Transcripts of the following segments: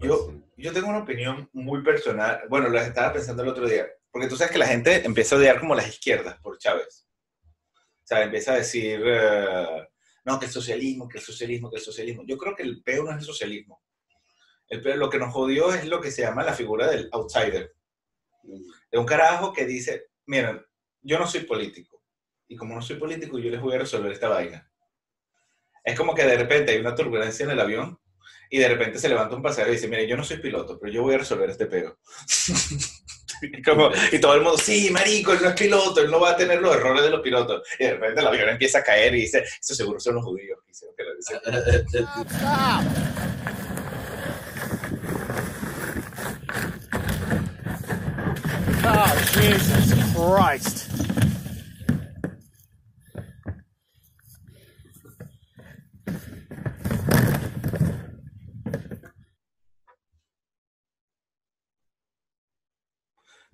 Yo, yo tengo una opinión muy personal. Bueno, lo estaba pensando el otro día. Porque tú sabes que la gente empieza a odiar como las izquierdas por Chávez. O sea, empieza a decir, eh, no, que el socialismo, que el socialismo, que el socialismo. Yo creo que el peor no es el socialismo. El peor, lo que nos jodió es lo que se llama la figura del outsider. De un carajo que dice, miren, yo no soy político. Y como no soy político, yo les voy a resolver esta vaina. Es como que de repente hay una turbulencia en el avión y de repente se levanta un pasajero y dice, mire, yo no soy piloto, pero yo voy a resolver este como, y todo el mundo, sí, marico, él no es piloto, él no va a tener los errores de los pilotos. Y de repente el avión empieza a caer y dice, eso seguro son los judíos. Que lo dicen. Oh, Jesus Christ.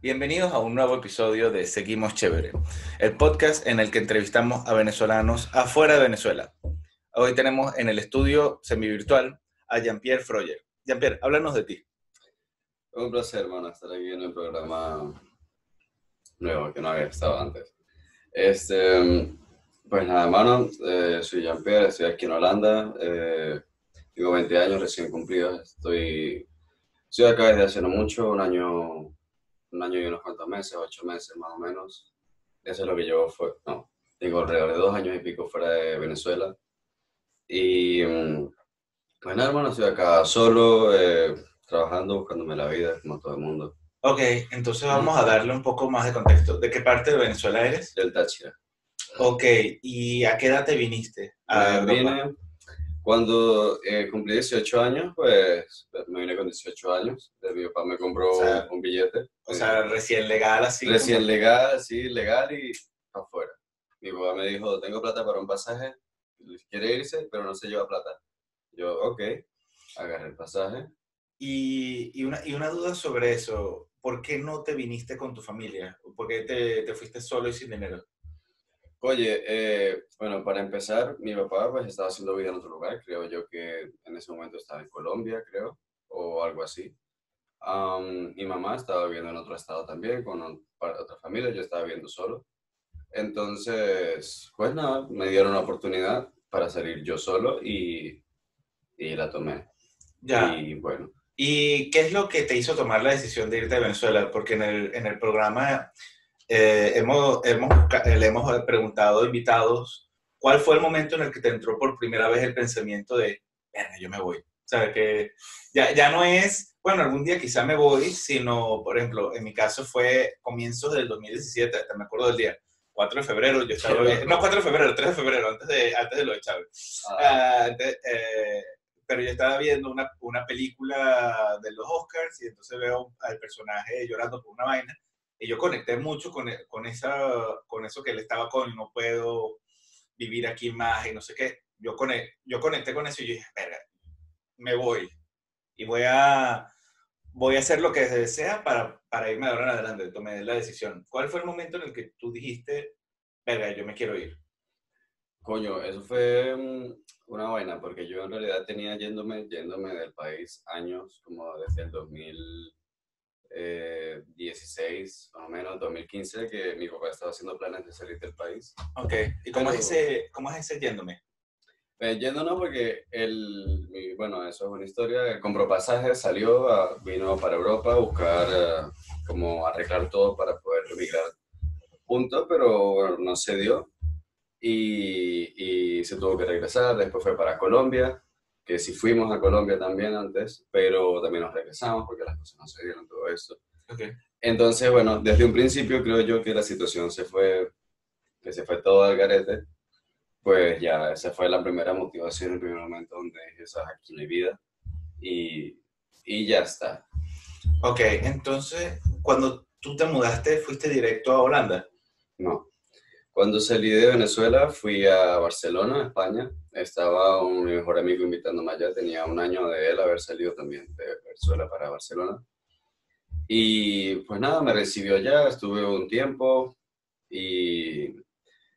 Bienvenidos a un nuevo episodio de Seguimos Chévere, el podcast en el que entrevistamos a venezolanos afuera de Venezuela. Hoy tenemos en el estudio semivirtual a Jean-Pierre Froyer. Jean-Pierre, háblanos de ti. Un placer, hermano, estar aquí en el programa nuevo que no había estado antes. Este, pues nada, hermano, eh, soy Jean-Pierre, estoy aquí en Holanda, eh, tengo 20 años recién cumplidos, estoy, estoy acá desde hace no mucho, un año un año y unos cuantos meses, ocho meses más o menos. Eso es lo que llevo, fue, no, tengo alrededor de dos años y pico fuera de Venezuela. Y mm, pues nada, hermano, estoy acá solo, eh, trabajando, buscándome la vida, como todo el mundo. Ok, entonces vamos a darle un poco más de contexto. ¿De qué parte de Venezuela eres? Del Táchira. Ok, ¿y a qué edad te viniste? A vine, cuando eh, cumplí 18 años, pues me vine con 18 años. Mi papá me compró un billete. O sea, recién legal así. Recién legal, sí, legal y afuera. Mi papá me dijo, tengo plata para un pasaje, quiere irse, pero no se lleva plata. Yo, ok, agarré el pasaje. Y, y, una, y una duda sobre eso, ¿por qué no te viniste con tu familia? ¿Por qué te, te fuiste solo y sin dinero? Oye, eh, bueno, para empezar, mi papá pues estaba haciendo vida en otro lugar, creo yo que en ese momento estaba en Colombia, creo, o algo así. mi mamá estaba viviendo en otro estado también, con otra familia, yo estaba viviendo solo. Entonces, pues nada, me dieron la oportunidad para salir yo solo y, y la tomé. Ya. Y bueno. ¿Y qué es lo que te hizo tomar la decisión de irte a Venezuela? Porque en el, en el programa eh, hemos, hemos, eh, le hemos preguntado a invitados cuál fue el momento en el que te entró por primera vez el pensamiento de, yo me voy. O sea, que ya, ya no es, bueno, algún día quizá me voy, sino, por ejemplo, en mi caso fue comienzos del 2017, hasta me acuerdo del día, 4 de febrero, yo estaba, no 4 de febrero, 3 de febrero, antes de, antes de lo de Chávez. Ah. Ah, eh, pero yo estaba viendo una, una película de los Oscars y entonces veo al personaje llorando por una vaina y yo conecté mucho con, e, con, esa, con eso que él estaba con, no puedo vivir aquí más y no sé qué. Yo, conecté, yo conecté con eso y yo dije, me voy. Y voy a, voy a hacer lo que desea para, para irme ahora en adelante. Tomé la decisión. ¿Cuál fue el momento en el que tú dijiste, verga, yo me quiero ir? Coño, eso fue una vaina, porque yo en realidad tenía yéndome, yéndome del país años, como desde el 2000 eh, 16, más o menos, 2015, que mi papá estaba haciendo planes de salir del país. Ok, ¿y cómo, es, ese, cómo es ese yéndome? Eh, yendo no, porque él, bueno, eso es una historia, compró pasajes, salió, vino para Europa a buscar, uh, como arreglar todo para poder emigrar punto, pero bueno, no se dio y, y se tuvo que regresar, después fue para Colombia, que si fuimos a Colombia también antes, pero también nos regresamos porque las cosas no se dieron, todo eso. Okay. Entonces, bueno, desde un principio creo yo que la situación se fue, que se fue todo al garete, pues ya esa fue la primera motivación, el primer momento donde dije, ¿sabes? aquí no hay vida y, y ya está. Ok, entonces, cuando tú te mudaste, ¿fuiste directo a Holanda? No. Cuando salí de Venezuela fui a Barcelona, España. Estaba un, mi mejor amigo invitándome allá. Tenía un año de él haber salido también de Venezuela para Barcelona. Y pues nada, me recibió allá, estuve un tiempo y,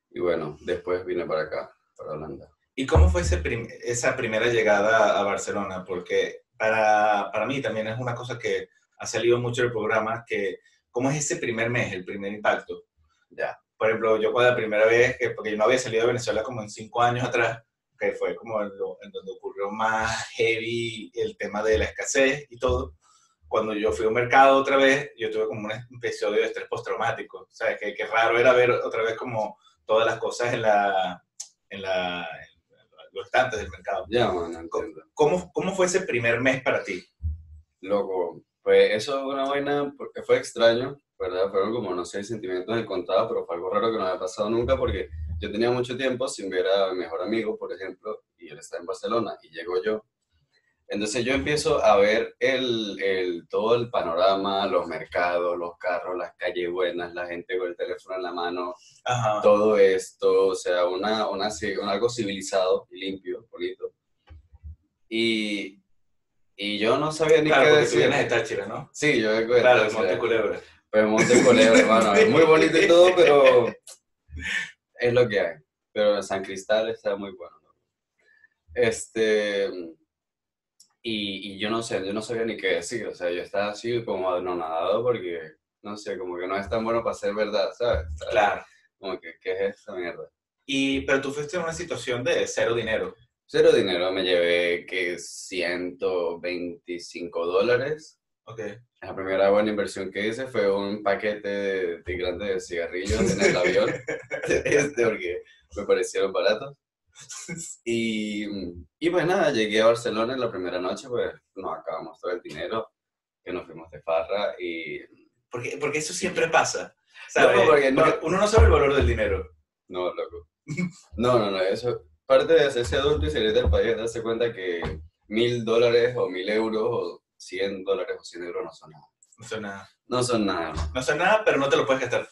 y bueno, después vine para acá, para Holanda. ¿Y cómo fue ese esa primera llegada a Barcelona? Porque para, para mí también es una cosa que ha salido mucho del programa, que cómo es ese primer mes, el primer impacto. Ya. Por ejemplo, yo cuando la primera vez, que, porque yo no había salido de Venezuela como en cinco años atrás, que fue como en, lo- en donde ocurrió más heavy el tema de la escasez y todo, cuando yo fui a un mercado otra vez, yo tuve como un episodio de estrés postraumático, ¿sabes? Que, que raro era ver otra vez como todas las cosas en la, en la, en los estantes del mercado. Ya, man, entiendo. ¿Cómo, ¿Cómo fue ese primer mes para ti? Loco, pues eso es una vaina porque fue extraño, ¿verdad? Fueron como, no sé, sentimientos encontrados, pero fue algo raro que no había pasado nunca porque yo tenía mucho tiempo sin ver a mi mejor amigo, por ejemplo, y él está en Barcelona y llego yo. Entonces yo empiezo a ver el, el, todo el panorama, los mercados, los carros, las calles buenas, la gente con el teléfono en la mano, Ajá. todo esto, o sea, una, una, un algo civilizado limpio, bonito. Y, y yo no sabía ni Claro, qué decir. vienes de Táchira, ¿no? Sí, yo vengo de Claro, de. Monte Culebra. Pero Monte Culebra, hermano, es muy bonito y todo, pero es lo que hay. Pero San Cristal está muy bueno. ¿no? Este, y, y yo no sé, yo no sabía ni qué decir, o sea, yo estaba así como anonadado porque, no sé, como que no es tan bueno para ser verdad, ¿sabes? Sea, Claro. Como que, ¿qué es esta mierda? Y, pero tú fuiste en una situación de cero dinero. Cero dinero, me llevé que 125 dólares. Ok. La primera buena inversión que hice fue un paquete de, de grande de cigarrillos en el avión, este, porque me parecieron baratos. Y, y pues nada, llegué a Barcelona en la primera noche, pues nos acabamos todo el dinero, que nos fuimos de farra y... Porque, porque eso siempre pasa. ¿sabes? No, porque no- Porque uno no sabe el valor del dinero. No, loco. No, no, no, eso... Parte de hacerse adulto y salir del país es darse cuenta que mil dólares o mil euros o cien dólares o cien euros no son nada. No son nada. No son nada. No son nada, pero no te lo puedes gastar.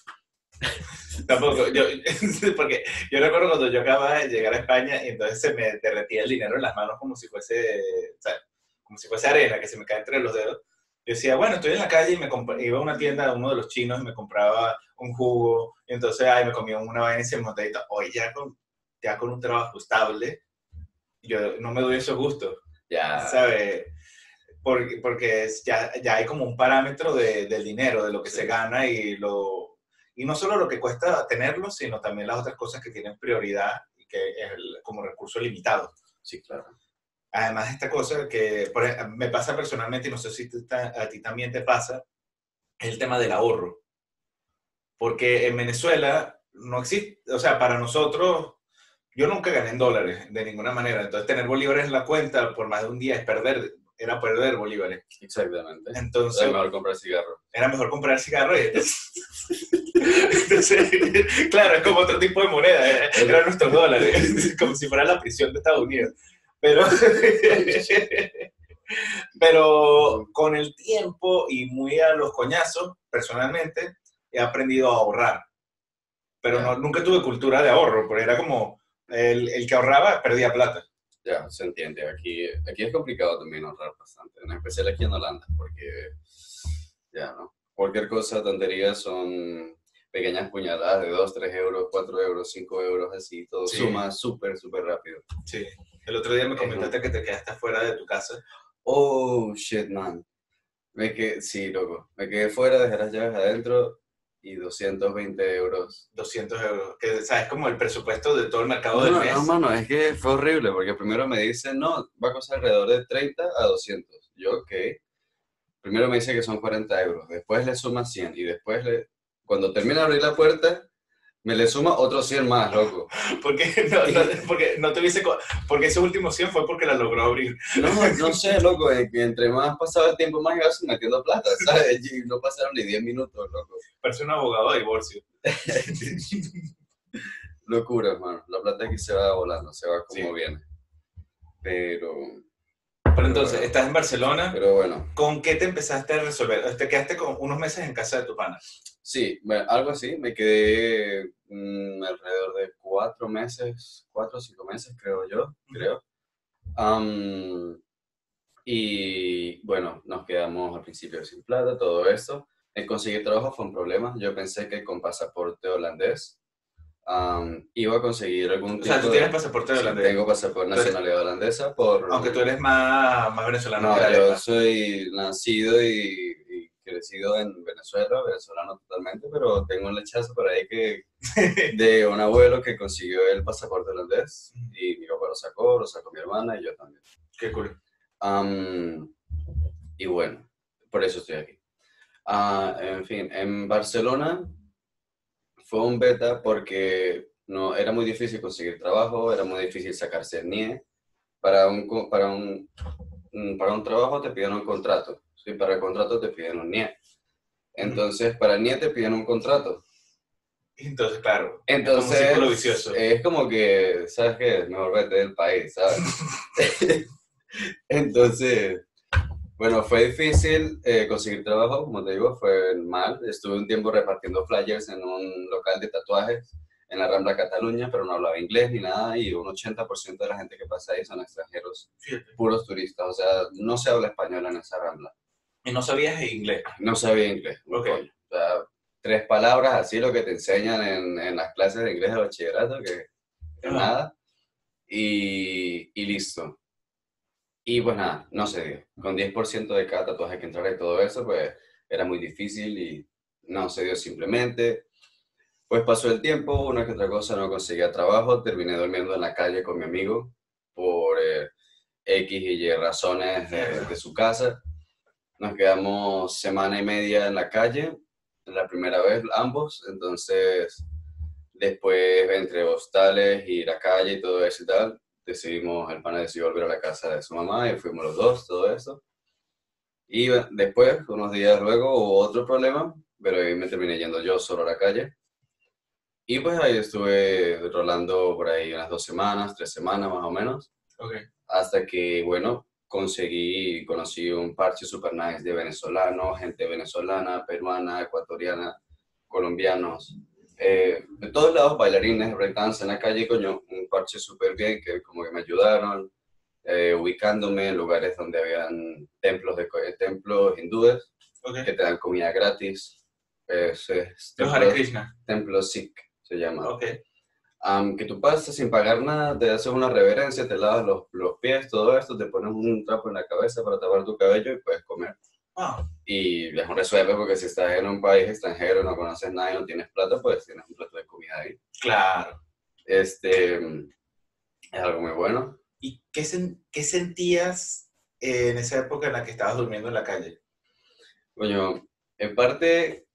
Tampoco. Yo, porque yo recuerdo cuando yo acababa de llegar a España y entonces se me derretía el dinero en las manos como si fuese, o sea, como si fuese arena que se me cae entre los dedos. Yo decía, bueno, estoy en la calle y me iba a una tienda de uno de los chinos y me compraba un jugo. Y entonces, ay, me comía una vaina y se me montadita. Hoy ya con, ya con un trabajo estable, yo no me doy esos gustos. Ya. ¿sabe? Porque, porque es- ya, ya hay como un parámetro de- del dinero, de lo que Sí. se gana y, lo, y no solo lo que cuesta tenerlo, sino también las otras cosas que tienen prioridad y que es el- como recurso limitado. Sí, claro. Además, esta cosa que por me pasa personalmente, y no sé si a ti también te pasa, es el tema del ahorro. Porque en Venezuela no existe, o sea, para nosotros, yo nunca gané en dólares de ninguna manera. Entonces, tener bolívares en la cuenta por más de un día es perder, era perder bolívares. Exactamente. Entonces, Es mejor comprar cigarro. era mejor comprar cigarros. y entonces- entonces, claro, es como otro tipo de moneda, eh, eran nuestros dólares, como si fuera la prisión de Estados Unidos. Pero, pero con el tiempo y muy a los coñazos, personalmente, he aprendido a ahorrar. Pero no, nunca tuve cultura de ahorro, porque era como el, el que ahorraba perdía plata. Ya, se entiende. Aquí, aquí es complicado también ahorrar bastante, en especial aquí en Holanda, porque ya, ¿no? Cualquier cosa, tontería, son pequeñas puñaladas de 2, 3 euros, 4 euros, 5 euros, así, todo Sí. suma súper, súper rápido. Sí. El otro día me comentaste que te quedaste fuera de tu casa. Oh, shit, man. Me quedé, sí, loco. Me quedé fuera, dejé las llaves adentro y 220 euros. 200 euros, que sabes como el presupuesto de todo el mercado No, del no, mes. no, mano, es que fue horrible porque primero me dicen, no, va a costar alrededor de 30 a 200. Yo, ok. Primero me dice que son 40 euros, después le suma 100 y después, le, cuando termina de abrir la puerta, me le suma otros 100 más, loco. Porque no, no- porque no te hubiese porque ese último 100 fue porque la logró abrir. No, no sé, loco, que entre más pasaba el tiempo, más iba metiendo plata, ¿sabes? Y no pasaron ni 10 minutos, loco. Parece un abogado de divorcio. Locura, hermano. La plata aquí se va volando, se va como Sí. viene. Pero, Pero entonces, estás en Barcelona. pero bueno. ¿Con qué te empezaste a resolver? Te quedaste con unos meses en casa de tu pana. Sí, bueno, algo así. Me quedé mm, alrededor de cuatro meses, cuatro o cinco meses, creo yo, creo. Y bueno, nos quedamos al principio sin plata, todo esto. El conseguir trabajo fue un problema. Yo pensé que con pasaporte holandés am, iba a conseguir algún O sea, tú tipo tienes pasaporte sí, holandés. tengo pasaporte nacionalidad holandesa por... Aunque tú eres más, más venezolano No, yo arepa. soy nacido y, y crecido en Venezuela, venezolano totalmente, pero tengo un lechazo por ahí que de un abuelo que consiguió el pasaporte holandés y mi papá lo sacó, lo sacó mi hermana y yo también. Qué cool. Am, y bueno, por eso estoy aquí. Ah, en fin, en Barcelona fue un beta porque no, era muy difícil conseguir trabajo, era muy difícil sacarse el NIE. Para un, para un, mm, para un trabajo te piden un contrato, ¿sí? para el contrato te piden un NIE. Entonces, para el NIE te piden un contrato. Entonces, claro. Entonces, círculo vicioso. es como que, ¿sabes qué? Es mejor vete del país, ¿sabes? Entonces, bueno, fue difícil eh, conseguir trabajo, como te digo, fue mal. Estuve un tiempo repartiendo flyers en un local de tatuajes en la Rambla Cataluña, pero no hablaba inglés ni nada, y un 80% de la gente que pasa ahí son extranjeros, puros turistas, o sea, no se habla español en esa Rambla. Y no sabías inglés. No sabía inglés, un Ok. coño. O sea, tres palabras, así lo que te enseñan en, en las clases de inglés de bachillerato, que que Ajá. nada. Y, y listo. Y pues nada, no se dio. Con 10% de cada tatuaje que entrara y todo eso, pues era muy difícil y no se dio simplemente. Pues pasó el tiempo, una que otra cosa, no conseguía trabajo, terminé durmiendo en la calle con mi amigo por eh, X y Y razones de, de su casa. Nos quedamos semana y media en la calle, la primera vez ambos, entonces después entre hostales y la calle y todo eso y tal, decidimos, el pana decidió volver a la casa de su mamá y fuimos los dos, todo eso. Y después, unos días luego, hubo otro problema, pero ahí me terminé yendo yo solo a la calle. Y pues ahí estuve rolando por ahí unas dos semanas, tres semanas más o menos Ok. hasta que, bueno, conseguí, conocí un parche super nice de venezolanos, gente venezolana, peruana, ecuatoriana, colombianos, eh, de todos lados, bailarines, breakdance en la calle, coño, un parche súper bien que como que me ayudaron, eh, ubicándome en lugares donde habían templos, de, templos hindúes Ok. que te dan comida gratis, es, es Los Hare Krishna. templos Sikh se llama. Ok. Am, que tú pasas sin pagar nada, te haces una reverencia, te lavas los, los pies, todo esto, te pones un trapo en la cabeza para tapar tu cabello y puedes comer. Wow. Y es un resuelve porque si estás en un país extranjero, no conoces nada y no tienes plata, pues tienes un plato de comida ahí. Claro. Este, es algo muy bueno. ¿Y qué, sen- qué sentías en esa época en la que estabas durmiendo en la calle? Coño, en parte,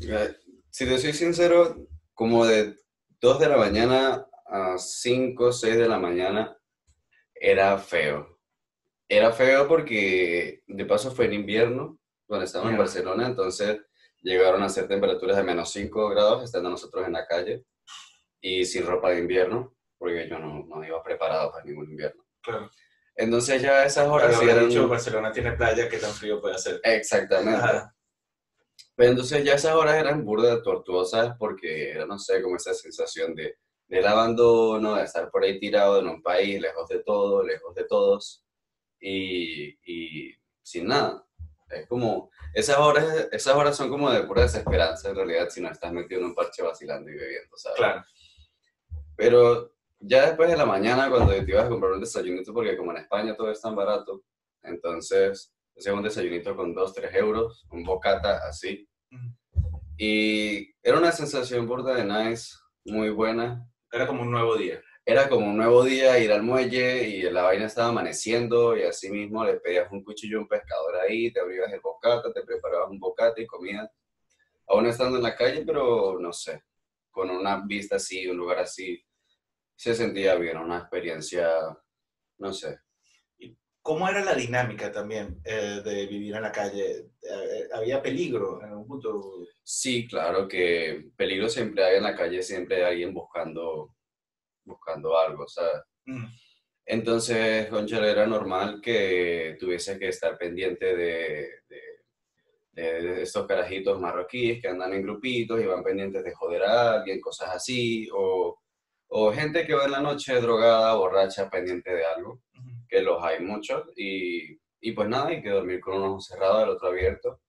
eh, si te soy sincero, como de 2 de la mañana a 5, 6 de la mañana, era feo. Era feo porque de paso fue en invierno, cuando estábamos en Ya. Barcelona, entonces llegaron a ser temperaturas de menos 5 grados estando nosotros en la calle y sin ropa de invierno, porque yo no, no iba preparado para ningún invierno. Claro. Entonces ya esas horas Pero eran... dicho, Barcelona tiene playa, ¿qué tan frío puede hacer? Exactamente. Ajá. Pero entonces ya esas horas eran burda tortuosas porque era, no sé, como esa sensación de, del abandono, de estar por ahí tirado en un país, lejos de todo, lejos de todos y, y sin nada. Es como, esas horas, esas horas son como de pura desesperanza en realidad si no estás metido en un parche vacilando y bebiendo, ¿sabes? Claro. Pero ya después de la mañana, cuando te ibas a comprar un desayunito, porque como en España todo es tan barato, entonces hacías un desayunito con 2, 3 euros, un bocata así. Ujú. Y era una sensación burda de nice, muy buena. Era como un nuevo día. Era como un nuevo día ir al muelle y la vaina estaba amaneciendo y así mismo le pedías un cuchillo a un pescador ahí, te abrías el bocata, te preparabas un bocata y comías. Aún estando en la calle, pero no sé, con una vista así, un lugar así, se sentía bien, una experiencia, no sé. ¿Cómo era la dinámica también eh, de vivir en la calle? Eh, ¿Había peligro en un punto? Sí, claro que peligro siempre hay en la calle, siempre hay alguien buscando, buscando algo, ¿sabes? Mm, Entonces, cónchale, era normal que tuviese que estar pendiente de, de- de- de estos carajitos marroquíes que andan en grupitos y van pendientes de joder a alguien, cosas así, o, o gente que va en la noche drogada, borracha, pendiente de algo, ujú. que los hay muchos, y, y pues nada, hay que dormir con un ojo cerrado, el otro abierto,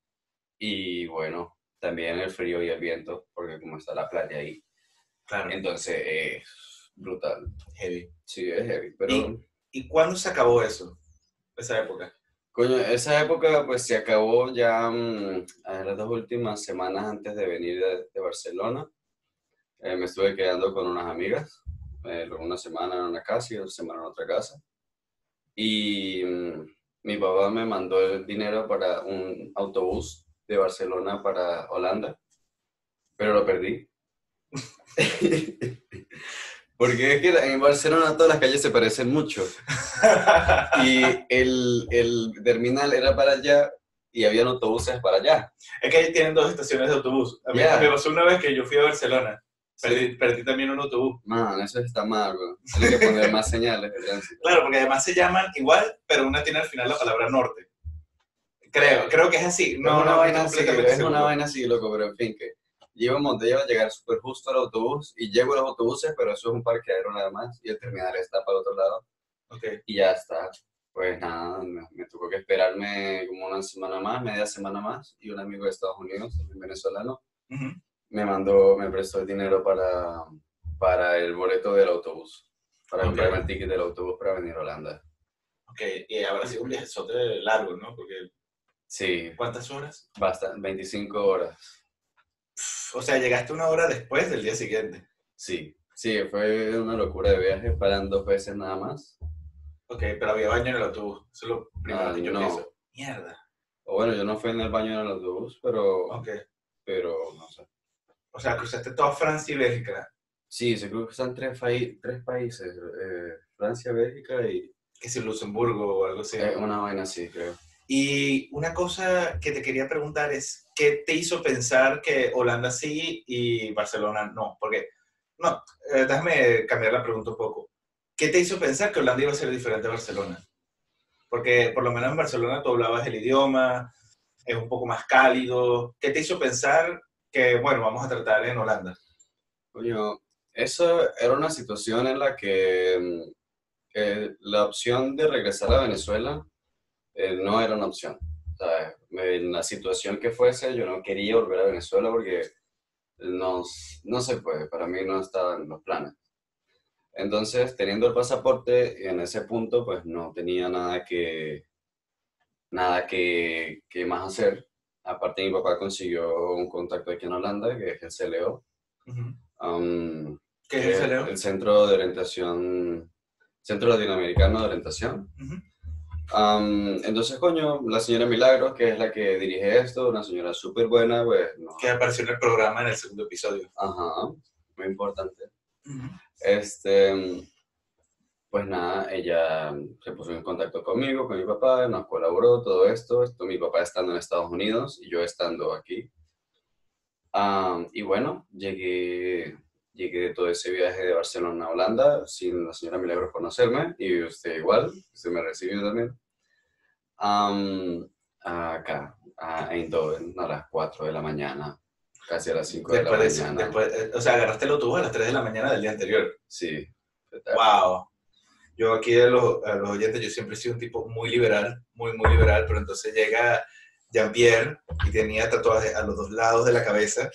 y bueno, también el frío y el viento, porque como está la playa ahí, Claro, Entonces es brutal. heavy. Sí, es heavy. Pero, ¿Y? ¿Y cuándo se acabó eso? Esa época. coño, esa época pues se acabó ya mm, a las dos últimas semanas antes de venir de, de Barcelona. Eh, me estuve quedando con unas amigas, eh, una semana en una casa y otra semana en otra casa. Y mm, mi papá me mandó el dinero para un autobús de Barcelona para Holanda, pero lo perdí. Porque es que en Barcelona todas las calles se parecen mucho. Y el, el terminal era para allá y habían autobuses para allá. Es que ahí tienen dos estaciones de autobús. A mí Ya. me pasó una vez que yo fui a Barcelona. Perdí, perdí también un autobús. Man, eso está mal, bro. Tiene que poner más señales de tránsito. Claro, porque además se llaman igual, pero una tiene al final la palabra norte. Creo, creo que es así. No, No, una no, vaina estoy así, completamente es una seguro. vaina así, loco, pero en fin, que llevo un monte, llevo a llegar súper justo al autobús y llego a los autobuses, pero eso es un parqueadero nada más y el terminal está para el otro lado Ok. y ya está. Pues nada, me, me tuvo que esperarme como una semana más, media semana más y un amigo de Estados Unidos, también venezolano, me mandó, me prestó el dinero para, para el boleto del autobús, para Ok. comprarme el ticket del autobús para venir a Holanda. Ok, y habrá sido un viajezote largo, ¿no? Porque, Sí, ¿cuántas horas? basta, 25 horas. O sea, llegaste una hora después del día siguiente. Sí, sí, fue una locura de viaje, paran dos veces nada más. Ok, pero había baño en el autobús. Eso es lo primero Ah, que yo no. pienso. Mierda. O bueno, yo no fui en el baño en el autobús, pero, Ok. pero no sé. O sea, cruzaste toda Francia y Bélgica. Sí, se cruzan tres, tres países, eh, Francia, Bélgica y Que si Luxemburgo o algo así. eh, una vaina así, creo. Y una cosa que te quería preguntar es, ¿qué te hizo pensar que Holanda sí y Barcelona no? Porque, no, eh, déjame cambiar la pregunta un poco. ¿Qué te hizo pensar que Holanda iba a ser diferente a Barcelona? Porque por lo menos en Barcelona tú hablabas el idioma, es un poco más cálido. ¿Qué te hizo pensar que, bueno, vamos a tratar en Holanda? Coño, eso era una situación en la que mm, eh, la opción de regresar a Venezuela eh, no era una opción. Sea, en la situación que fuese, yo no quería volver a Venezuela porque no, no se puede, para mí no estaban los planes. Entonces, teniendo el pasaporte, en ese punto, pues no tenía nada que, nada que, que más hacer. Aparte, mi papá consiguió un contacto aquí en Holanda, que es el CLO. Um, ¿Qué es el CLO? El Centro de Orientación, Centro Latinoamericano de Orientación. Ujú. Um, entonces, coño, la señora Milagros, que es la que dirige esto, una señora súper buena, pues, no, Que apareció en el programa en el segundo episodio. ajá, muy importante. Este, pues nada, ella se puso en contacto conmigo, con mi papá, nos colaboró todo esto, esto mi papá estando en Estados Unidos y yo estando aquí. Y bueno, llegué, llegué de todo ese viaje de Barcelona a Holanda sin la señora Milagros conocerme y usted igual, usted me recibió también. Am, acá, a Eindhoven, a las 4 de la mañana, casi a las 5 de la mañana. después- eh, o sea, agarraste el autobús a las 3 de la mañana del día anterior. Sí. Wow. Yo aquí a los, a los oyentes, yo siempre he sido un tipo muy liberal, muy, muy liberal, pero entonces llega Jean-Pierre y tenía tatuajes a los dos lados de la cabeza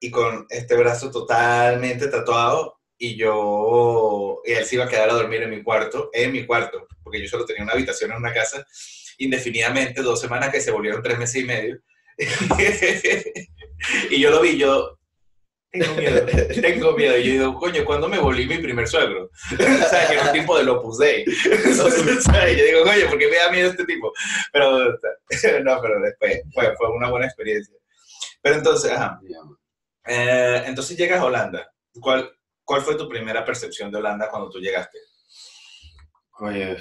y con este brazo totalmente tatuado y yo, y él se iba a quedar a dormir en mi cuarto, en mi cuarto, porque yo solo tenía una habitación en una casa, indefinidamente, dos semanas que se volvieron tres meses y medio. y yo lo vi, yo tengo miedo, tengo miedo. Y yo digo, coño, ¿cuándo me volví mi primer suegro? o sea, que era un tipo del Opus Dei. o sea, yo digo, coño, ¿por qué me da miedo este tipo? Pero, no, pero después fue, fue una buena experiencia. Pero entonces, ajá. Eh, entonces llegas a Holanda. ¿Cuál, ¿Cuál fue tu primera percepción de Holanda cuando tú llegaste? Oye,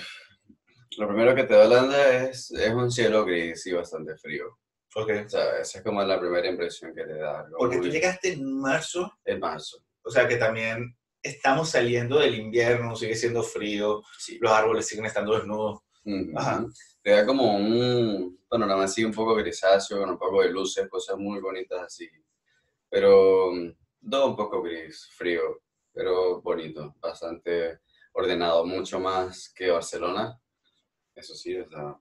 lo primero que te da Holanda es, es un cielo gris y bastante frío. Ok. O sea, esa es como la primera impresión que te da. Porque tú llegaste en marzo, En marzo. o sea que también estamos saliendo del invierno, sigue siendo frío, Sí. los árboles siguen estando desnudos. Ujú. Ajá. Te da como un panorama así un poco grisáceo, con un poco de luces, cosas muy bonitas así. Pero mm, todo un poco gris, frío, pero bonito, bastante ordenado, mucho más que Barcelona. Eso sí, está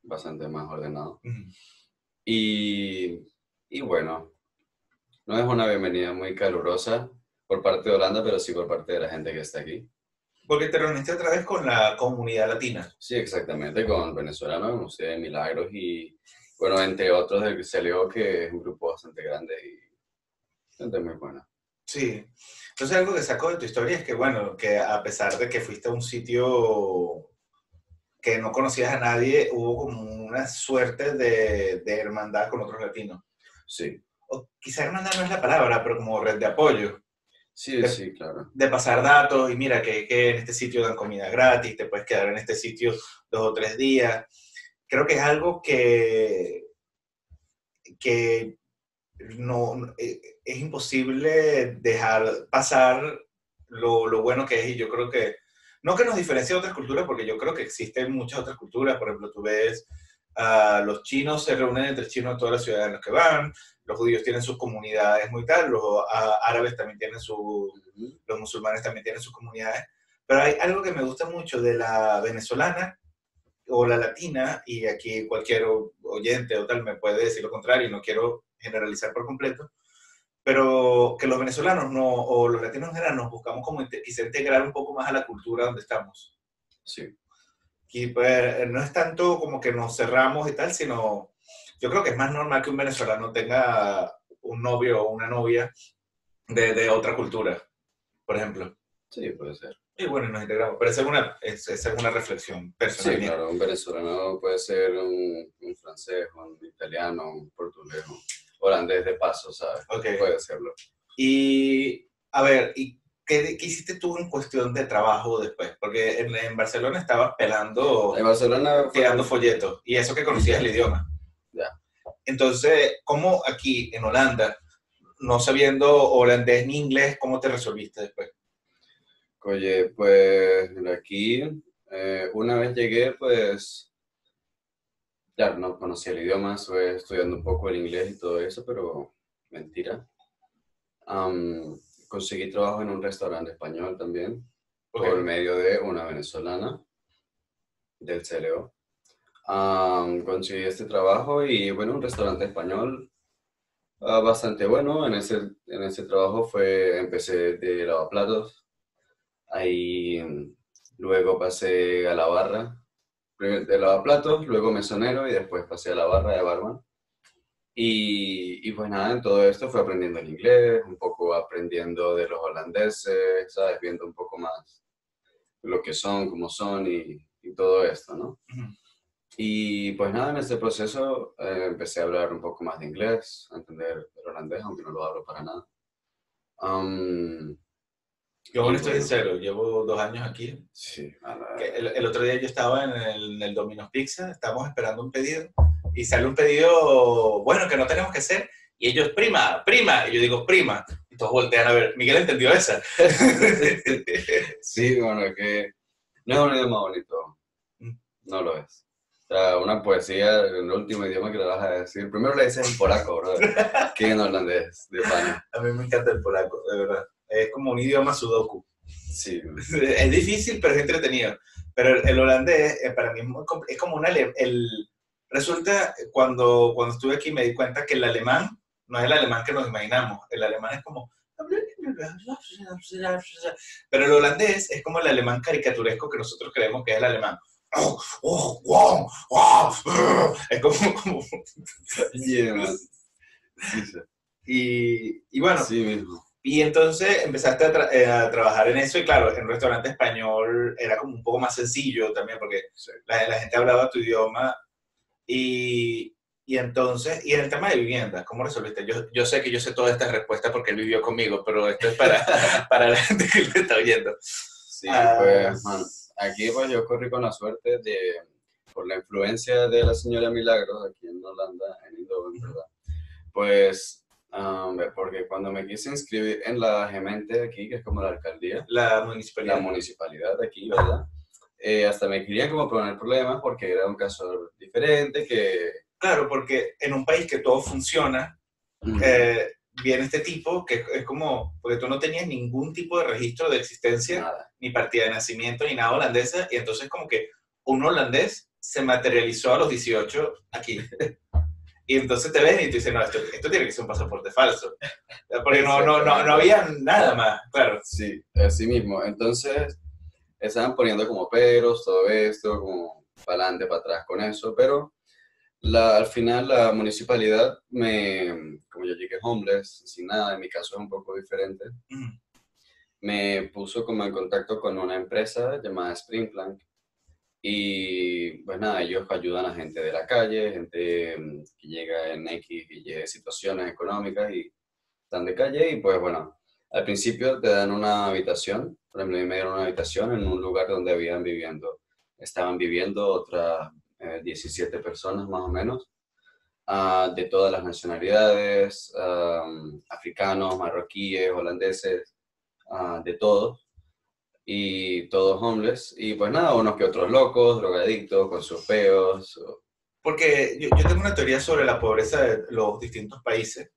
bastante más ordenado. Y, y bueno, no es una bienvenida muy calurosa, por parte de Holanda, pero sí por parte de la gente que está aquí. Porque te reuniste otra vez con la comunidad latina. Sí, exactamente, con venezolanos, no sé, Milagros y, bueno, entre otros del CLO, que es un grupo bastante grande y muy buena. Sí. Entonces algo que saco de tu historia es que, bueno, que a pesar de que fuiste a un sitio que no conocías a nadie, hubo como una suerte de, de hermandad con otros latinos. Sí, O quizá hermandad no es la palabra, pero como red de apoyo. sí, De- sí, claro. de pasar datos y mira que, que en este sitio dan comida gratis, te puedes quedar en este sitio dos o tres días. Creo que es algo que, que no, eh, es imposible dejar pasar lo, lo bueno que es y yo creo que, no que nos diferencie de otras culturas, porque yo creo que existen muchas otras culturas, por ejemplo, tú ves a los chinos se reúnen entre chinos en todas las ciudades en las que van, los judíos tienen sus comunidades muy tal, los árabes también tienen su, Ujú. los musulmanes también tienen sus comunidades, pero hay algo que me gusta mucho de la venezolana o la latina, y aquí cualquier oyente o tal me puede decir lo contrario, no quiero generalizar por completo, pero que los venezolanos no, o los latinos en general nos buscamos como quizá integrar un poco más a la cultura donde estamos. Sí, Y pues no es tanto como que nos cerramos y tal, sino yo creo que es más normal que un venezolano tenga un novio o una novia de, de otra cultura, por ejemplo. sí, puede ser. Y bueno, nos integramos. Pero esa es una, es, esa es una reflexión personal. Sí, mía. claro, un venezolano puede ser un, un francés, un italiano, un portugués, un holandés de paso, ¿sabes? Ok. Puede serlo. Y, a ver, ¿y qué, qué hiciste tú en cuestión de trabajo después? Porque en, en Barcelona estabas pelando, En Barcelona fue- tirando folletos, y eso que conocías el idioma. Ya. Entonces, ¿cómo aquí en Holanda, no sabiendo holandés ni inglés, cómo te resolviste después? Oye, pues aquí, eh, una vez llegué, pues, ya no conocía el idioma, estuve estudiando un poco el inglés y todo eso, pero mentira. Am, conseguí trabajo en un restaurante español también, Ok. por medio de una venezolana del CLO. Am, conseguí este trabajo y bueno, un restaurante español ah, bastante bueno. En ese, en ese trabajo fue, empecé de lavaplatos, ahí luego pasé a la barra, primero de lavaplatos, luego mesonero y después pasé a la barra de barman. Y, y pues nada, en todo esto fue aprendiendo el inglés, un poco aprendiendo de los holandeses, ¿sabes? Viendo un poco más lo que son, cómo son y, y todo esto, ¿no? Y pues nada, en este proceso eh, empecé a hablar un poco más de inglés, a entender el holandés, aunque no lo hablo para nada. Am, Yo bueno, estoy bueno. sincero, llevo dos años aquí. sí, El, el otro día yo estaba en el, en el Domino's Pizza, estábamos esperando un pedido y sale un pedido, bueno, que no tenemos que hacer. Y ellos, prima, prima. Y yo digo, prima. Y todos voltean a ver. Miguel entendió esa. Sí, bueno, es que no es un idioma bonito. Mm. No lo es. O sea, una poesía, el último idioma que le vas a decir. Primero le dices en polaco, bro. que en holandés, de pana. A mí me encanta el polaco, de verdad. Es como un idioma sudoku. Sí, Es difícil, pero es entretenido. Pero el, holandés, eh, para mí, es como un ale- el Resulta, cuando, cuando estuve aquí me di cuenta que el alemán no es el alemán que nos imaginamos. El alemán es como... Pero el holandés es como el alemán caricaturesco que nosotros creemos que es el alemán. Es como... como- Yeah. Sí, sí. y, y bueno, Así mismo. Y entonces empezaste a, tra- eh, a trabajar en eso y claro, en un restaurante español era como un poco más sencillo también porque Sí. la, la gente hablaba tu idioma y, y entonces, y en el tema de vivienda, ¿cómo resolviste? Yo, yo sé que yo sé todas estas respuestas porque él vivió conmigo, pero esto es para, para la gente que lo está oyendo. Sí, Ah. pues, man, aquí pues yo corrí con la suerte de, por la influencia de la señora Milagros aquí en Holanda, en Eindhoven, ¿verdad? Pues, um, porque cuando me quise inscribir en la gemente aquí, que es como la alcaldía, La la municipalidad. municipalidad de aquí, ¿verdad? Eh, hasta me querían como poner problemas porque era un caso diferente que... Claro, porque en un país que todo funciona, eh, viene este tipo que es como, porque tú no tenías ningún tipo de registro de existencia Nada. ni partida de nacimiento, ni nada holandesa, y entonces como que un holandés se materializó a los 18 aquí. Y entonces te ven y tú dices, no, esto, esto tiene que ser un pasaporte falso. Porque no, no, no, no había nada más, claro. Sí, así mismo. Entonces, estaban poniendo como peros, todo esto, como para adelante, para atrás con eso, pero la, al final la municipalidad me, como yo llegué homeless, sin nada, en mi caso es un poco diferente, Mm. me puso como en contacto con una empresa llamada Springplank y pues nada, ellos ayudan a gente de la calle, gente mm, que llega en X y situaciones económicas y están de calle y pues bueno, al principio te dan una habitación, por ejemplo, me dieron una habitación en un lugar donde habían viviendo, estaban viviendo otras eh, 17 personas más o menos, ah, de todas las nacionalidades, am, africanos, marroquíes, holandeses, ah, de todos, y todos homeless, y pues nada, unos que otros locos, drogadictos, con sus peos, Porque yo, yo tengo una teoría sobre la pobreza de los distintos países,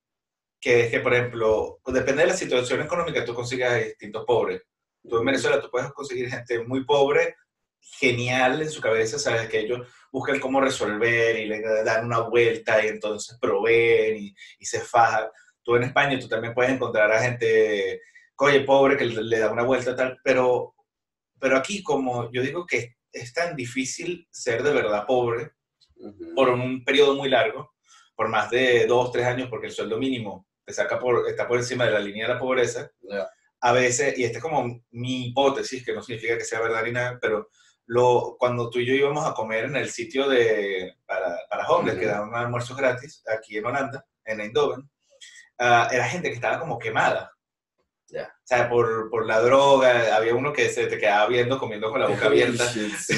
que es que, por ejemplo, depende de la situación económica, tú consigues a distintos pobres. Tú en Venezuela tú puedes conseguir gente muy pobre, genial en su cabeza, sabes que ellos buscan cómo resolver y le dan una vuelta y entonces proveen y, y se fajan. Tú en España tú también puedes encontrar a gente, oye, pobre, que le, le da una vuelta tal, pero, pero aquí como yo digo que es tan difícil ser de verdad pobre, Ujú. por un periodo muy largo, por más de dos, tres años, porque el sueldo mínimo te saca por, está por encima de la línea de la pobreza, Ya. a veces, y esta es como mi hipótesis, que no significa que sea verdad ni nada, pero lo, cuando tú y yo íbamos a comer en el sitio de, para, para hombres, que Ujú. daban almuerzos gratis, aquí en Holanda, en Eindhoven, ah, era gente que estaba como quemada. Ya. O sea, por, por la droga, había uno que se te quedaba viendo, comiendo con la boca abierta. Sí.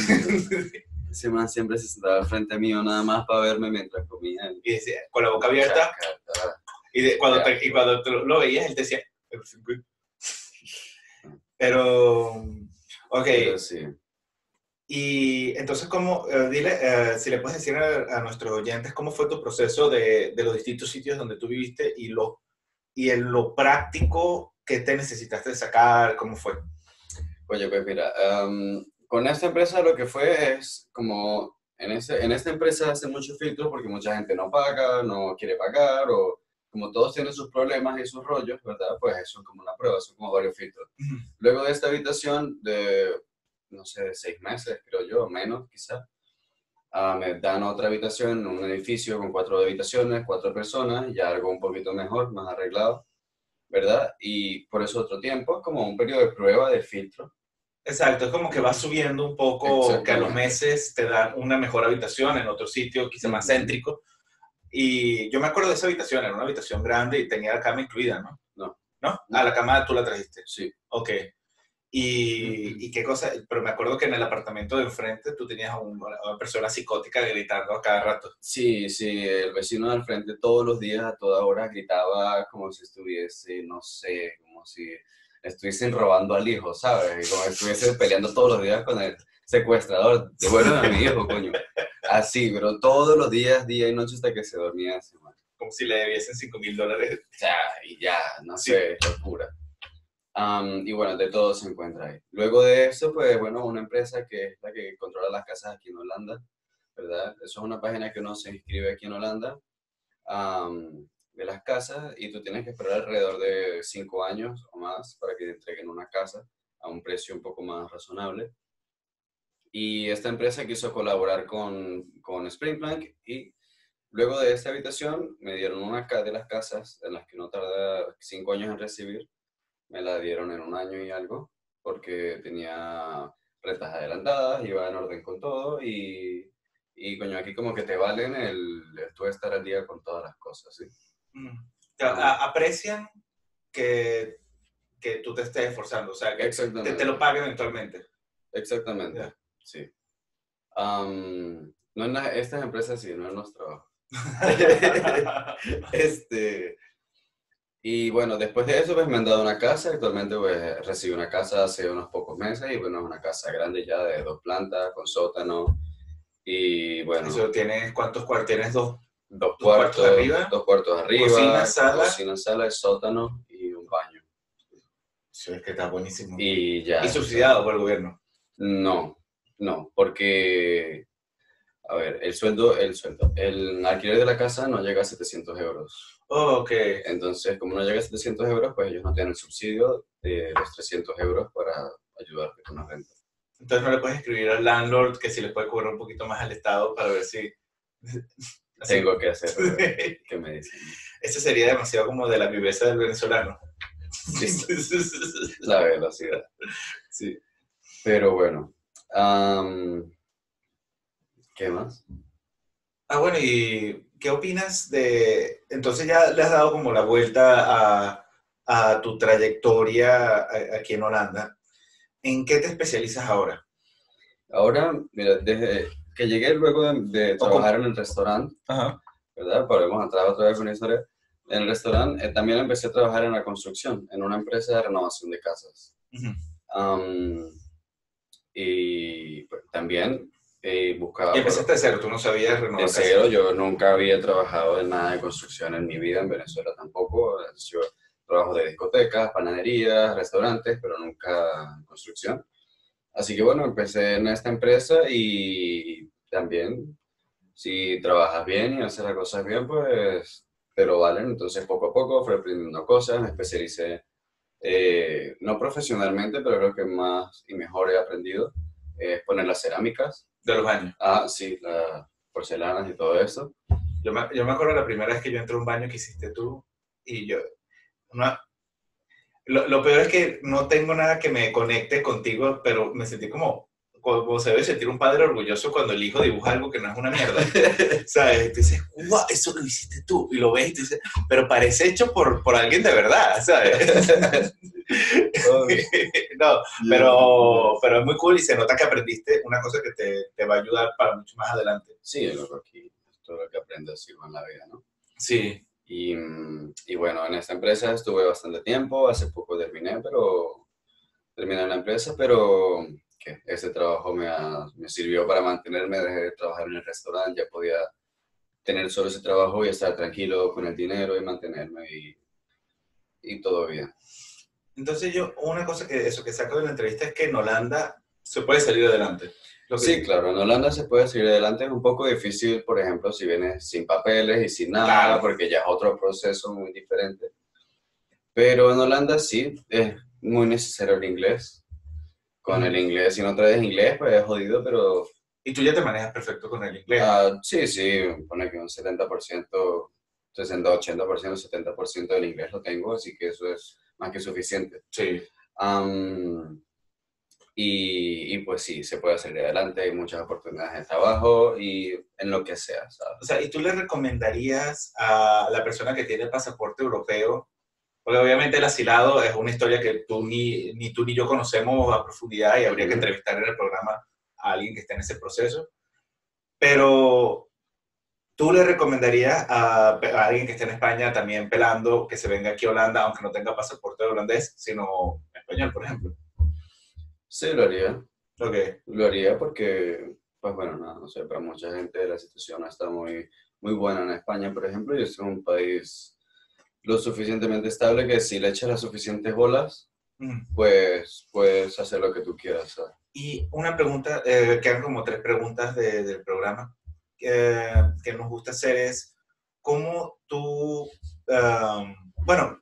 Ese man siempre se sentaba frente mío nada más para verme mientras comía. y decía, con la boca abierta, Chaca, Y, de- cuando, Ya. te- y cuando tú lo veías, él te decía. Pero, ok, Pero sí. y entonces, ¿cómo, eh, dile, eh, si le puedes decir a, a nuestros oyentes cómo fue tu proceso de, de los distintos sitios donde tú viviste y lo, y en lo práctico que te necesitaste sacar, cómo fue? Oye, pues mira, am, con esta empresa lo que fue es como, en, ese, en esta empresa hacen muchos filtros porque mucha gente no paga, no quiere pagar, o como todos tienen sus problemas y sus rollos, ¿verdad? Pues eso es como una prueba, son como varios filtros. Luego de esta habitación de, no sé, de seis meses, creo yo, menos quizá, ah, me dan otra habitación en un edificio con cuatro habitaciones, cuatro personas, ya algo un poquito mejor, más arreglado, ¿verdad? Y por eso otro tiempo, como un periodo de prueba de filtro. Exacto, es como que vas subiendo un poco, que a los meses te dan una mejor habitación en otro sitio, quizá más céntrico. Y yo me acuerdo de esa habitación, era una habitación grande y tenía la cama incluida, ¿no? No. ¿No? Ah, la cama tú la trajiste. Sí, Ok. Y, y qué cosa, pero me acuerdo que en el apartamento de enfrente tú tenías a un- a una persona psicótica gritando a cada rato. sí, sí, el vecino del frente todos los días, a toda hora, gritaba como si estuviese, no sé, como si estuviesen robando al hijo, ¿sabes? Y como si estuviesen peleando todos los días con el secuestrador. Devuelven a mi hijo, coño. Así, pero todos los días, día y noche hasta que se dormía man. Como si le debiesen 5 mil dólares. Ya, y ya, no Sí. sé, locura. Am, y bueno, de todo se encuentra ahí. Luego de eso, pues bueno, una empresa que es la que controla las casas aquí en Holanda, ¿verdad? Eso es una página que uno se inscribe aquí en Holanda am, de las casas y tú tienes que esperar alrededor de cinco años o más para que te entreguen una casa a un precio un poco más razonable. Y esta empresa quiso colaborar con, con Springplank y luego de esta habitación me dieron una de las casas en las que no tarda cinco años en recibir. Me la dieron en un año y algo porque tenía rentas adelantadas, iba en orden con todo y, y coño, aquí como que te valen el, tú estar al día con todas las cosas, ¿sí? Mm. Te- a- aprecian que, que tú te estés esforzando, o sea, que te, te lo paguen eventualmente. Exactamente, sí. Am, no es na- estas empresas sí, no es nuestro Este, y bueno, después de eso, pues me han dado una casa. Actualmente, pues recibí una casa hace unos pocos meses y bueno, es una casa grande ya de dos plantas, con sótano. Y bueno, Eso tienes, ¿cuántos cuartos? Tienes dos. dos cuartos cuartos, arriba, dos cuartos arriba, cocina, sala. cocina, sala, sótano y un baño. Sí, es que está buenísimo. Y, Y ya. subsidiado por el gobierno. No, no, porque A ver, el sueldo, el sueldo, el alquiler de la casa no llega a 700 euros. Oh, ok. Entonces, como no llega a 700 euros, pues ellos no tienen el subsidio de los 300 euros para ayudarte con la renta. Entonces no le puedes escribir al landlord que si le puede cobrar un poquito más al Estado para ver si... Así. Tengo que hacer, eh, ¿qué me dicen? Ese sería demasiado como de la viveza del venezolano. Sí, la velocidad. Sí. Pero bueno, am, ¿qué más? Ah, bueno, ¿y qué opinas de... Entonces ya le has dado como la vuelta a, a tu trayectoria aquí en Holanda. ¿En qué te especializas ahora? Ahora, mira, desde que llegué luego de, de trabajar en el restaurante, Ajá. ¿verdad? Volvemos a entrar otra vez con la historia. En el restaurante eh, también empecé a trabajar en la construcción, en una empresa de renovación de casas. Am, y pues, también eh, buscaba... Y empezaste de cero, tú no sabías renovar De cero, yo nunca había trabajado en nada de construcción en mi vida, en Venezuela tampoco. Yo trabajo de discotecas, panaderías, restaurantes, pero nunca construcción. Así que bueno, empecé en esta empresa y también, si trabajas bien y haces las cosas bien, pues te lo valen. Entonces, poco a poco fui aprendiendo cosas, me especialicé, eh, no profesionalmente, pero creo que más y mejor he aprendido es poner las cerámicas. De los años. Ah, sí, las porcelanas y todo eso. Yo me, yo me acuerdo la primera vez que yo entré a un baño que hiciste tú y yo... una- lo, lo peor es que no tengo nada que me conecte contigo, pero me sentí como, como se debe sentir un padre orgulloso cuando el hijo dibuja algo que no es una mierda. ¿Sabes? Y tú dices, wow, eso lo hiciste tú. Y lo ves y tú dices, pero parece hecho por, por alguien de verdad, ¿sabes? no, pero, pero es muy cool y se nota que aprendiste una cosa que te, te va a ayudar para mucho más adelante. Sí, yo creo que todo lo que aprendes sirve en la vida, ¿no? Sí, Y, mm, y bueno, en esta empresa estuve bastante tiempo, hace poco terminé, pero terminé en la empresa, pero que ese trabajo me, ha- me sirvió para mantenerme, dejé de trabajar en el restaurante, ya podía tener solo ese trabajo y estar tranquilo con el dinero y mantenerme y, y todo bien. Entonces yo, una cosa que eso que saco de la entrevista es que en Holanda se puede salir adelante. Lo que- Sí, claro, en Holanda se puede seguir adelante, es un poco difícil, por ejemplo, si vienes sin papeles y sin nada, Claro. porque ya es otro proceso muy diferente. Pero en Holanda sí, es muy necesario el inglés. Con el inglés, si no traes inglés, pues es jodido, pero Y tú ya te manejas perfecto con el inglés. ah, sí, sí, pone que un 70%, 60, 80%, 70% del inglés lo tengo, así que eso es más que suficiente. Sí. Am, y, y pues sí, se puede salir adelante, hay muchas oportunidades de trabajo y en lo que sea, ¿sabes? O sea, ¿y tú le recomendarías a la persona que tiene el pasaporte europeo? Porque obviamente el asilado es una historia que tú ni, ni tú ni yo conocemos a profundidad y habría que entrevistar en el programa a alguien que esté en ese proceso. Pero ¿tú le recomendarías a, a alguien que esté en España también pelando que se venga aquí a Holanda, aunque no tenga pasaporte holandés, sino español, por ejemplo? Sí, lo haría, Ok. lo haría porque, pues bueno, no, no sé, para mucha gente la situación está muy, muy buena en España, por ejemplo, y es un país lo suficientemente estable que si le echas las suficientes bolas, Ujú. pues puedes hacer lo que tú quieras, ¿sabes? Y una pregunta, eh, quedan como tres preguntas de- del programa eh, que nos gusta hacer es, ¿cómo tú, um, bueno,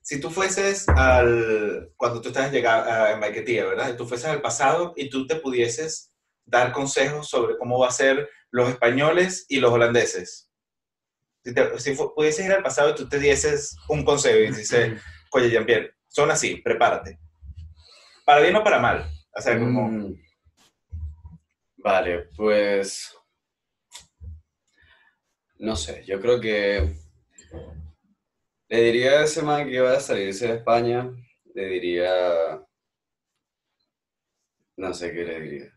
si tú fueses al, cuando tú estás llegando en Maiquetía, ¿verdad? Y tú fueses al pasado y tú te pudieses dar consejos sobre cómo va a ser los españoles y los holandeses. Si, te- si fu- pudieses ir al pasado y tú te dieses un consejo y dices, oye, Jean-Pierre, son así, prepárate. Para bien o para mal. O sea, como... Mm. Vale, pues no sé, yo creo que le diría a ese man que iba a salirse de España, le diría, no sé qué le diría.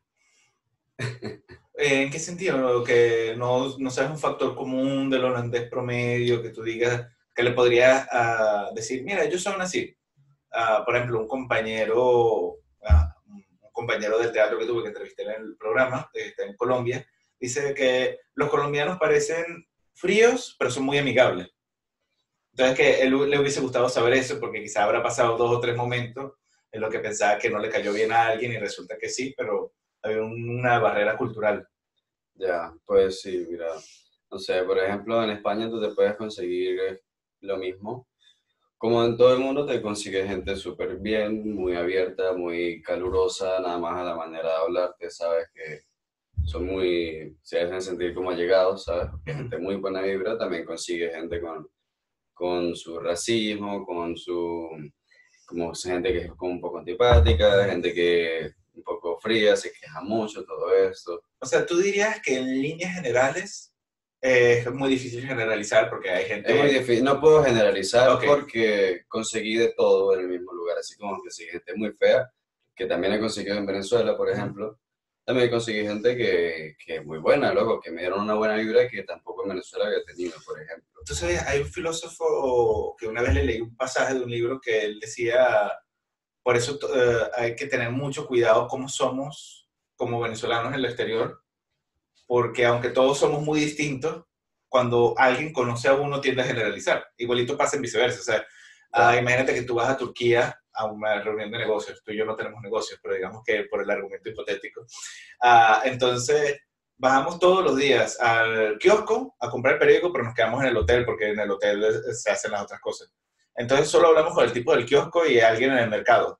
¿En qué sentido? Que no, no seas un factor común del holandés promedio, que tú digas, que le podrías ah, decir, mira, ellos son así. Ah, por ejemplo, un compañero, ah, un compañero del teatro que tuve que entrevistar en el programa, que está en Colombia, dice que los colombianos parecen fríos, pero son muy amigables. Entonces, que él le hubiese gustado saber eso, porque quizá habrá pasado dos o tres momentos en los que pensaba que no le cayó bien a alguien y resulta que sí, pero había una barrera cultural. Ya, pues sí, mira, no sé, por ejemplo, en España tú te puedes conseguir eh, lo mismo. Como en todo el mundo te consigues gente súper bien, muy abierta, muy calurosa, nada más a la manera de hablarte, sabes que son muy, se hacen sentir como allegados, ¿sabes? Gente muy buena vibra también consigue gente con, con su racismo, con su, como gente que es como un poco antipática, gente que un poco fría, se queja mucho, todo esto. O sea, tú dirías que en líneas generales eh, es muy difícil generalizar porque hay gente... Es muy difícil, no puedo generalizar porque conseguí de todo en el mismo lugar, así como conseguí gente muy fea, que también he conseguido en Venezuela, por ejemplo. También conseguí gente que, que es muy buena, loco, que me dieron una buena vibra que tampoco en Venezuela había tenido, por ejemplo. Sabes, hay un filósofo que una vez le leí un pasaje de un libro que él decía, por eso eh, hay que tener mucho cuidado cómo somos como venezolanos en el exterior, porque aunque todos somos muy distintos, cuando alguien conoce a uno tiende a generalizar. Igualito pasa en viceversa. O sea, ah, imagínate que tú vas a Turquía a una reunión de negocios, tú y yo no tenemos negocios, pero digamos que por el argumento hipotético. Ah, entonces, bajamos todos los días al kiosco a comprar el periódico, pero nos quedamos en el hotel porque en el hotel eh, se hacen las otras cosas. Entonces solo hablamos con el tipo del kiosco y alguien en el mercado.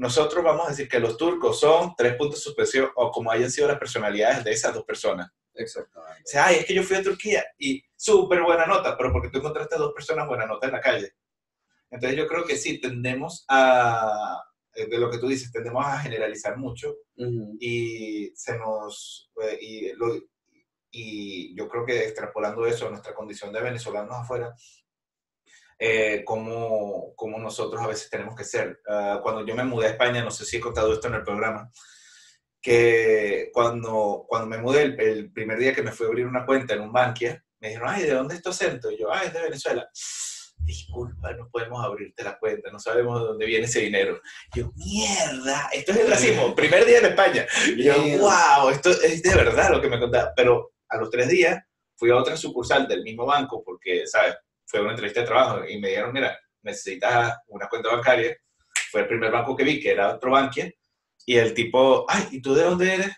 Nosotros vamos a decir que los turcos son tres puntos de suspensión o como hayan sido las personalidades de esas dos personas. Exactamente. O sea, ay, es que yo fui a Turquía y súper buena nota, pero porque tú encontraste dos personas buena nota en la calle. Entonces yo creo que sí, tendemos a, eh, de lo que tú dices, tendemos a generalizar mucho Ujú. y se nos eh, y, lo- y yo creo que extrapolando eso a nuestra condición de venezolanos afuera eh, como, como nosotros a veces tenemos que ser Ah, cuando yo me mudé a España no sé si he contado esto en el programa que cuando, cuando me mudé el, el primer día que me fui a abrir una cuenta en un Bankia me dijeron ay ¿de dónde es tu acento? y yo ay es de Venezuela disculpa, no podemos abrirte la cuenta, no sabemos de dónde viene ese dinero. Y yo, mierda, esto es el racismo, primer día en España. Y yo, wow, esto es de verdad lo que me contaba. Pero a los tres días fui a otra sucursal del mismo banco porque, ¿sabes? Fue una entrevista de trabajo y me dijeron, mira, necesitas una cuenta bancaria. Fue el primer banco que vi, que era otro Bankia. Y el tipo, ay, ¿y tú de dónde eres?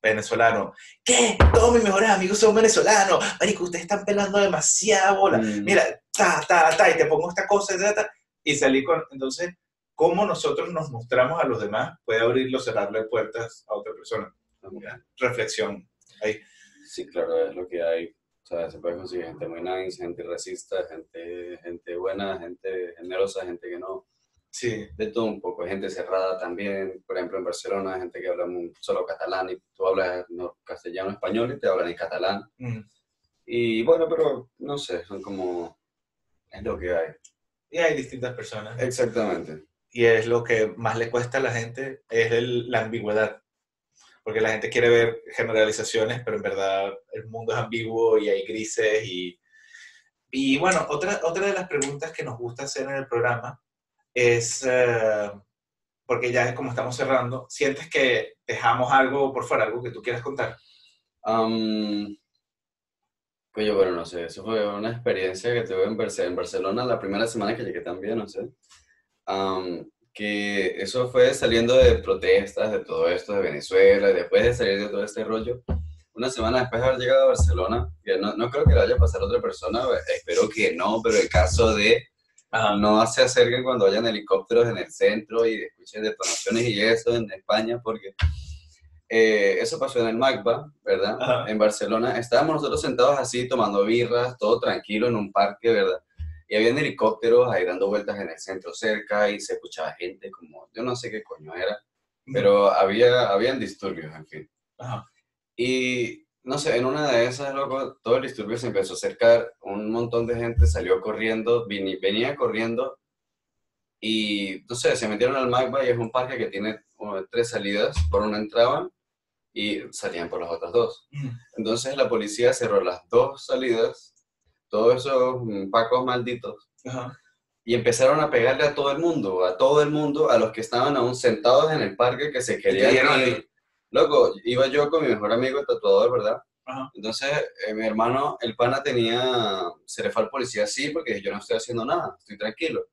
Venezolano. ¿Qué? Todos mis mejores amigos son venezolanos. Marico, ustedes están pelando demasiada bola. Mm. Mira, ta, ta, ta, y te pongo esta cosa, ta, ta, y salí con... Entonces, cómo nosotros nos mostramos a los demás puede abrirle o cerrarle puertas a otra persona. Reflexión. Sí, claro, es lo que hay. O sea, se puede conseguir gente muy nice, gente racista, gente, gente buena, gente generosa, gente que no. Sí, De todo un poco. Gente cerrada también. Por ejemplo, en Barcelona, gente que habla solo catalán y tú hablas no, castellano, español y te hablan en catalán. mm. Y bueno, pero no sé, son como... Es lo que hay. y hay distintas personas. Exactamente. Y es lo que más le cuesta a la gente, es el- la ambigüedad. Porque la gente quiere ver generalizaciones, pero en verdad el mundo es ambiguo y hay grises. Y, y bueno, otra, otra de las preguntas que nos gusta hacer en el programa es, eh, porque ya es como estamos cerrando, ¿sientes que dejamos algo por fuera, algo que tú quieras contar? Am, Oye, bueno, no sé, eso fue una experiencia que tuve en, Barce- en Barcelona la primera semana que llegué también, no sé. Am, que eso fue saliendo de protestas, de todo esto de Venezuela, y después de salir de todo este rollo. Una semana después de haber llegado a Barcelona, que no, no creo que le vaya a pasar a otra persona, espero que no, pero el caso de no se acerquen cuando hayan helicópteros en el centro y escuchen detonaciones y eso en España, porque eh, eso pasó en el MACBA, ¿verdad? Ajá. En Barcelona. Estábamos nosotros sentados así, tomando birras, todo tranquilo en un parque, ¿verdad? Y habían helicópteros ahí dando vueltas en el centro cerca y se escuchaba gente como, yo no sé qué coño era, pero había, habían disturbios, en fin. Ajá. Y no sé, en una de esas, loco, todo el disturbio se empezó a acercar, un montón de gente salió corriendo, vini- venía corriendo y, no sé, se metieron al Magba y es un parque que tiene como tres salidas, por una entraban y salían por las otras dos. Entonces la policía cerró las dos salidas, todos esos pacos malditos, Ajá. y empezaron a pegarle a todo el mundo, a todo el mundo, a los que estaban aún sentados en el parque que se querían ir. Loco, iba yo con mi mejor amigo el tatuador, ¿verdad? Ajá. Entonces, eh, mi hermano, el pana tenía, se le fue al policía así porque yo no estoy haciendo nada, estoy tranquilo.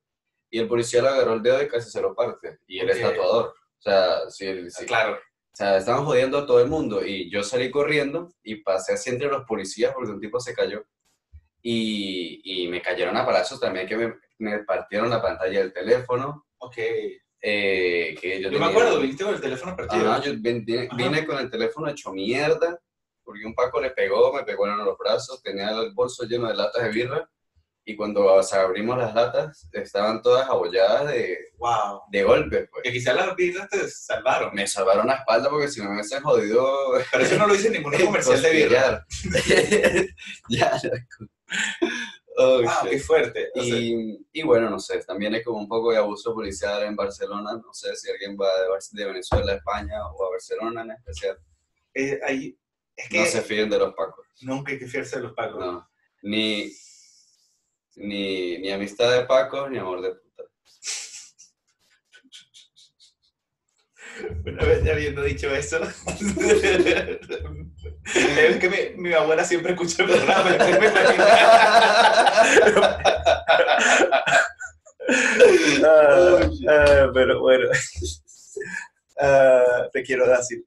Y el policía le agarró el dedo y casi se lo parte. Y él es Ok. tatuador. O sea, sí, sí. Claro. O sea, estaban jodiendo a todo el mundo y yo salí corriendo y pasé así entre los policías porque un tipo se cayó. Y, y me cayeron a palazos también que me, me partieron la pantalla del teléfono. Ok. eh, que yo Yo me acuerdo, viniste con el teléfono partido. Ajá, yo vin- vine, con el teléfono hecho mierda, porque un Paco le pegó, me pegó en los brazos, tenía el bolso lleno de latas de birra, y cuando o sea, abrimos las latas, estaban todas abolladas de, Wow. de golpes, pues. Que quizás las birras te salvaron. Me salvaron la espalda porque si no me hubiesen jodido... Pero eso no lo dice en ningún comercial de birra. ya. Oh, shit. qué fuerte. Y, y bueno, no sé, también hay como un poco de abuso policial en Barcelona. No sé si alguien va de, Venezuela a España o a Barcelona en especial. eh, ahí, es que No se fíen de los pacos. nunca hay que fiarse de los pagos. No. Ni, ni, ni amistad de pacos ni amor de Una vez ya habiendo dicho eso, es que mi, mi abuela siempre escucha el programa. Ah, ah, pero bueno, Ah, te quiero decir.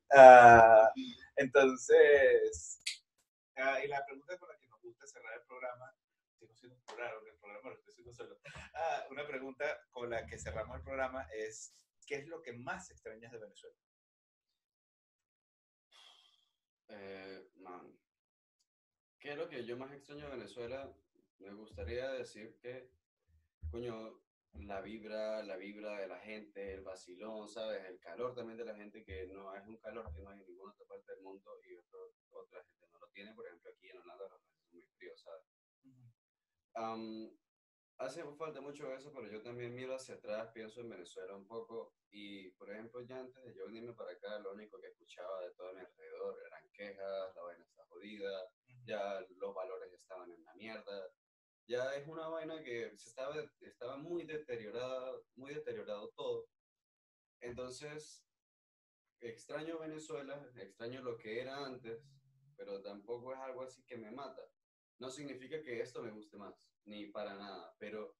Entonces, y la pregunta con la que nos gusta cerrar el programa, que el programa una pregunta con la que cerramos el programa es, ¿qué es lo que más extrañas de Venezuela? Eh, man, ¿qué es lo que yo más extraño de Venezuela? Me gustaría decir que, coño, la vibra, la vibra de la gente, el vacilón, ¿sabes? El calor también de la gente, que no es un calor que no hay en ninguna otra parte del mundo y otro- otra gente no lo tiene. Por ejemplo, aquí en Holanda los meses son muy fríos, ¿sabes? Am, hace falta mucho eso, pero yo también miro hacia atrás, pienso en Venezuela un poco y, por ejemplo, ya antes de yo venirme para acá, lo único que escuchaba de todo mi alrededor eran quejas, la vaina está jodida, ya los valores estaban en la mierda, ya es una vaina que se estaba, estaba muy deteriorada, muy deteriorado todo. Entonces, extraño Venezuela, extraño lo que era antes, pero tampoco es algo así que me mata. No significa que esto me guste más, ni para nada, pero,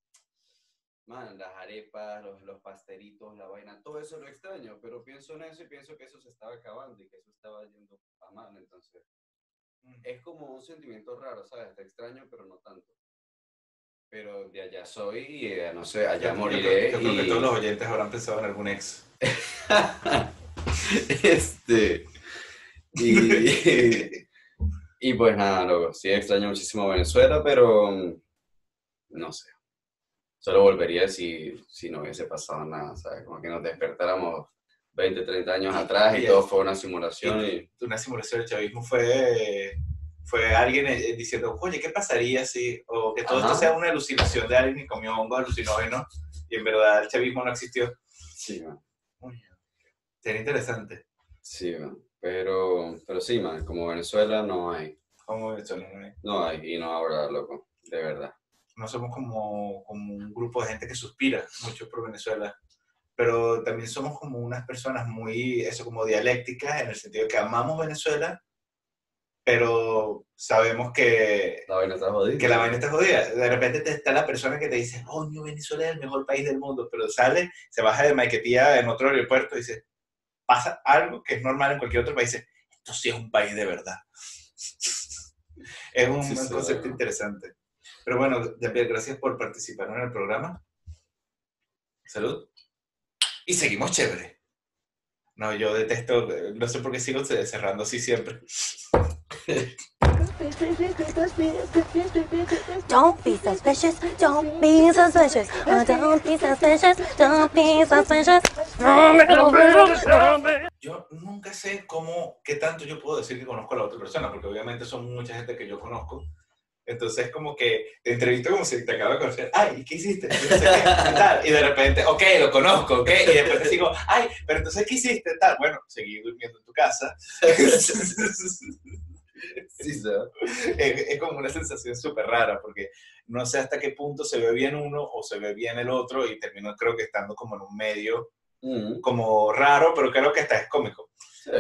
man, las arepas, los, los pastelitos, la vaina, todo eso lo extraño, pero pienso en eso y pienso que eso se estaba acabando y que eso estaba yendo a mal, entonces es como un sentimiento raro, ¿sabes? Te extraño, pero no tanto. Pero de allá soy y eh, no sé, allá Yo- yo moriré. creo- Yo, creo que y- todos los oyentes habrán pensado en algún ex. este. Y, y pues nada, loco, sí extraño muchísimo Venezuela, pero mm, no sé. Solo volvería si, si no hubiese pasado nada, ¿sabes? Como que nos despertáramos 20, 30 años atrás y Y- todo fue una simulación y... Una simulación del chavismo fue, fue alguien eh, diciendo, oye, ¿qué pasaría si, o que todo Ajá. esto sea una alucinación de alguien que comió hongo alucinógeno y en verdad el chavismo no existió? Sí, man. Sería interesante. Sí, man. Pero, pero sí, man, como Venezuela no hay. Como Venezuela, ¿no? No hay y no habrá, loco. De verdad. no somos como, como un grupo de gente que suspira mucho por Venezuela, pero también somos como unas personas muy, eso, como dialécticas, en el sentido que amamos Venezuela, pero sabemos que, La vaina está jodida. que la vaina está jodida. De repente te está la persona que te dice, coño, Venezuela es el mejor país del mundo, pero sale, se baja de Maiquetía en otro aeropuerto y dice, pasa algo que es normal en cualquier otro país, esto sí es un país de verdad. es un, Sí, un sí, concepto interesante. Pero bueno, Jean-Pierre, gracias por participar en el programa. Salud. Y seguimos chévere. No, yo detesto, eh, no sé por qué sigo ce- cerrando así siempre. Don't be suspicious. Don't be suspicious. Uh, don't be suspicious. Don't be suspicious. Yo nunca sé cómo, qué tanto yo puedo decir que conozco a la otra persona, porque obviamente son mucha gente que yo conozco. Entonces, como que te entrevisto como si te acabo de conocer. Ay, ¿qué hiciste? Yo no sé qué, tal. Y de repente, ok, lo conozco, ok. Y después te digo, ay, pero entonces, ¿qué hiciste? Tal. Bueno, seguí durmiendo en tu casa. Sí, es, es como una sensación súper rara, porque no sé hasta qué punto se ve bien uno o se ve bien el otro, y termino, creo que estando como en un medio Mm, como raro, pero creo que hasta es cómico. sí.